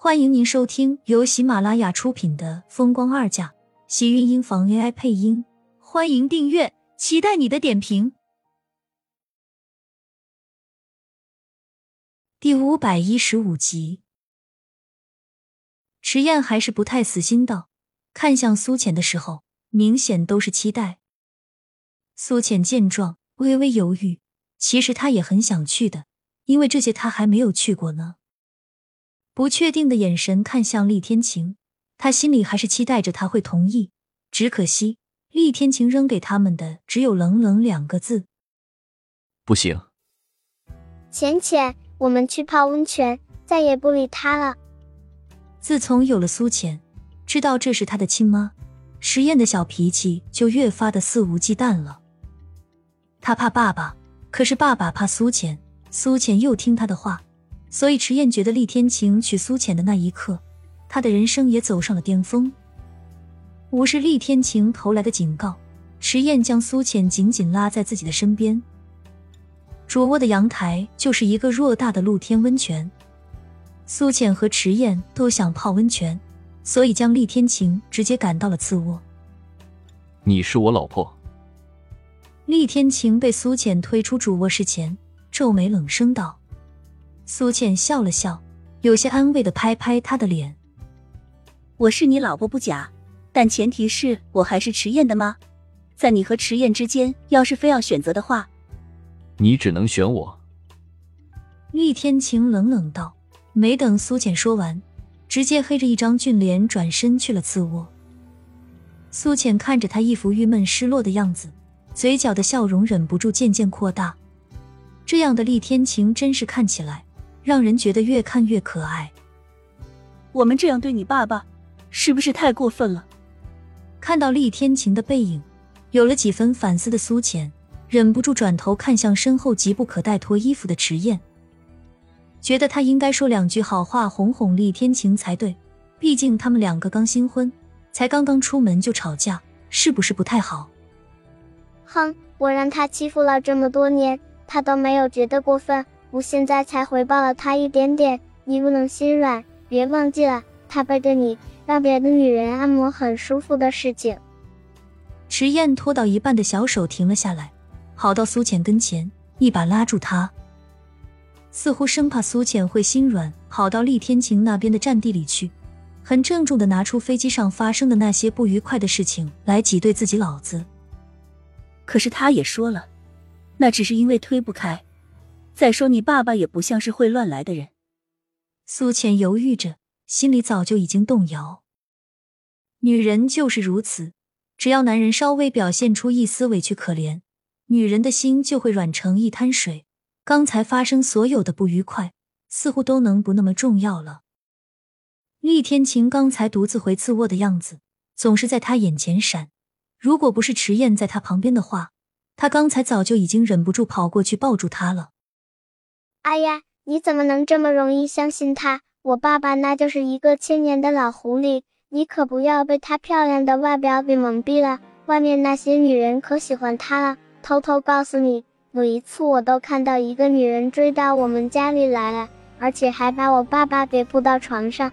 欢迎您收听由喜马拉雅出品的《风光二嫁》，喜运音房 AI 配音。欢迎订阅，期待你的点评。第五百一十五集，迟燕还是不太死心道，看向苏浅的时候，明显都是期待。苏浅见状，微微犹豫。其实他也很想去的，因为这些他还没有去过呢。不确定的眼神看向厉天晴，他心里还是期待着他会同意。只可惜，厉天晴扔给他们的只有冷冷两个字：“不行。”浅浅，我们去泡温泉，再也不理他了。自从有了苏浅，知道这是他的亲妈，石燕的小脾气就越发的肆无忌惮了。他怕爸爸，可是爸爸怕苏浅，苏浅又听他的话。所以，迟燕觉得厉天晴娶苏浅的那一刻，他的人生也走上了巅峰。无视厉天晴投来的警告，迟燕将苏浅紧紧拉在自己的身边。主卧的阳台就是一个偌大的露天温泉。苏浅和迟燕都想泡温泉，所以将厉天晴直接赶到了次卧。你是我老婆。厉天晴被苏浅推出主卧室前，皱眉冷声道。苏倩笑了笑，有些安慰的拍拍他的脸：“我是你老婆不假，但前提是我还是迟燕的妈。在你和迟燕之间，要是非要选择的话，你只能选我。”厉天晴冷冷道。没等苏浅说完，直接黑着一张俊脸转身去了次卧。苏浅看着他一副郁闷失落的样子，嘴角的笑容忍不住渐渐扩大。这样的厉天晴真是看起来。让人觉得越看越可爱。我们这样对你爸爸，是不是太过分了？看到厉天晴的背影，有了几分反思的苏浅忍不住转头看向身后急不可待脱衣服的迟燕，觉得他应该说两句好话哄哄厉天晴才对。毕竟他们两个刚新婚，才刚刚出门就吵架，是不是不太好？哼，我让他欺负了这么多年，他都没有觉得过分。我现在才回报了他一点点，你不能心软。别忘记了，他背着你让别的女人按摩很舒服的事情。迟燕拖到一半的小手停了下来，跑到苏浅跟前，一把拉住他，似乎生怕苏浅会心软，跑到厉天晴那边的战地里去，很郑重的拿出飞机上发生的那些不愉快的事情来挤兑自己老子。可是他也说了，那只是因为推不开。再说，你爸爸也不像是会乱来的人。苏浅犹豫着，心里早就已经动摇。女人就是如此，只要男人稍微表现出一丝委屈可怜，女人的心就会软成一滩水。刚才发生所有的不愉快，似乎都能不那么重要了。厉天晴刚才独自回次卧的样子，总是在他眼前闪。如果不是迟燕在他旁边的话，他刚才早就已经忍不住跑过去抱住他了。哎呀，你怎么能这么容易相信他？我爸爸那就是一个千年的老狐狸，你可不要被他漂亮的外表给蒙蔽了。外面那些女人可喜欢他了。偷偷告诉你，有一次我都看到一个女人追到我们家里来了，而且还把我爸爸给扑到床上，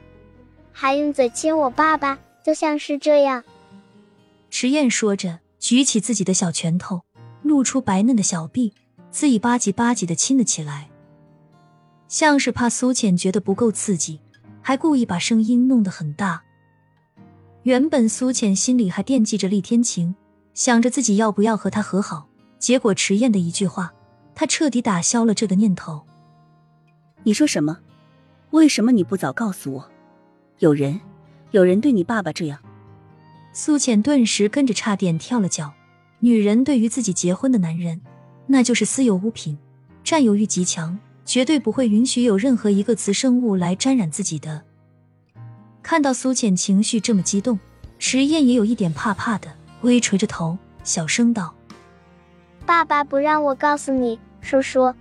还用嘴亲我爸爸，就像是这样。迟燕说着，举起自己的小拳头，露出白嫩的小臂，自己吧唧吧唧的亲了起来。像是怕苏浅觉得不够刺激，还故意把声音弄得很大。原本苏浅心里还惦记着厉天晴，想着自己要不要和他和好，结果迟燕的一句话，他彻底打消了这个念头。你说什么？为什么你不早告诉我？有人，有人对你爸爸这样？苏浅顿时跟着差点跳了脚。女人对于自己结婚的男人，那就是私有物品，占有欲极强。绝对不会允许有任何一个雌生物来沾染自己的。看到苏浅情绪这么激动，迟燕也有一点怕怕的，微垂着头，小声道：“爸爸不让我告诉你，叔叔。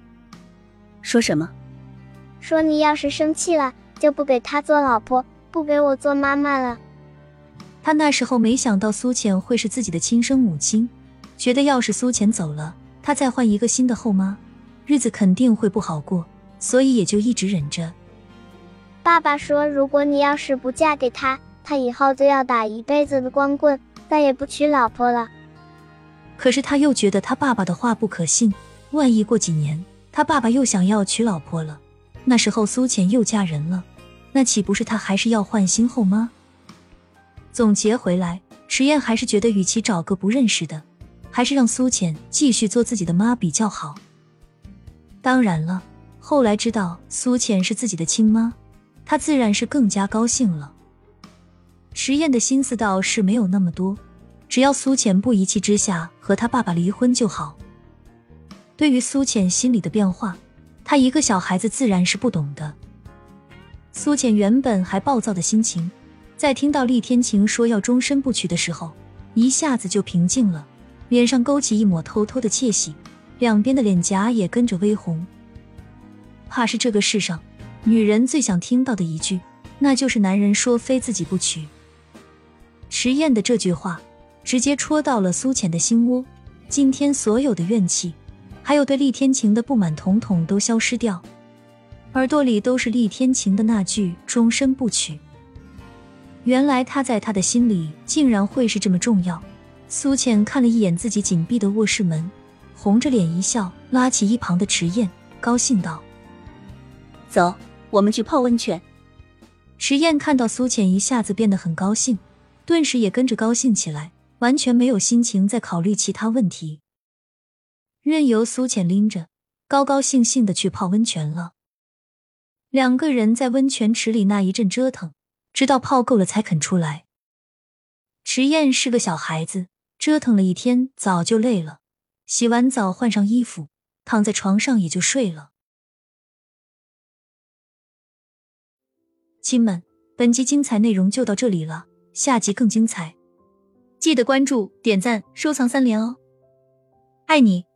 说什么？说你要是生气了，就不给他做老婆，不给我做妈妈了。”他那时候没想到苏浅会是自己的亲生母亲，觉得要是苏浅走了，他再换一个新的后妈。日子肯定会不好过，所以也就一直忍着。爸爸说，如果你要是不嫁给他，他以后就要打一辈子的光棍，再也不娶老婆了。可是他又觉得他爸爸的话不可信，万一过几年他爸爸又想要娶老婆了，那时候苏浅又嫁人了，那岂不是他还是要换新后妈？总结回来，迟燕还是觉得，与其找个不认识的，还是让苏浅继续做自己的妈比较好。当然了，后来知道苏浅是自己的亲妈。他自然是更加高兴了。迟燕的心思倒是没有那么多，只要苏浅不一气之下和他爸爸离婚就好。对于苏浅心里的变化，他一个小孩子自然是不懂的。苏浅原本还暴躁的心情，在听到厉天晴说要终身不娶的时候，一下子就平静了，脸上勾起一抹偷偷的窃喜，两边的脸颊也跟着微红。怕是这个世上。女人最想听到的一句，那就是男人说非自己不娶。迟燕的这句话，直接戳到了苏浅的心窝。今天所有的怨气，还有对厉天晴的不满，统统都消失掉，耳朵里都是厉天晴的那句“终身不娶”。原来他在他的心里竟然会是这么重要。苏浅看了一眼自己紧闭的卧室门，红着脸一笑，拉起一旁的迟燕，高兴道：“走。”我们去泡温泉。迟燕看到苏浅一下子变得很高兴，顿时也跟着高兴起来，完全没有心情再考虑其他问题，任由苏浅拎着，高高兴兴的去泡温泉了。两个人在温泉池里那一阵折腾，直到泡够了才肯出来。迟燕是个小孩子，折腾了一天，早就累了，洗完澡换上衣服，躺在床上也就睡了。亲们，本集精彩内容就到这里了，下集更精彩，记得关注、点赞、收藏三连哦，爱你。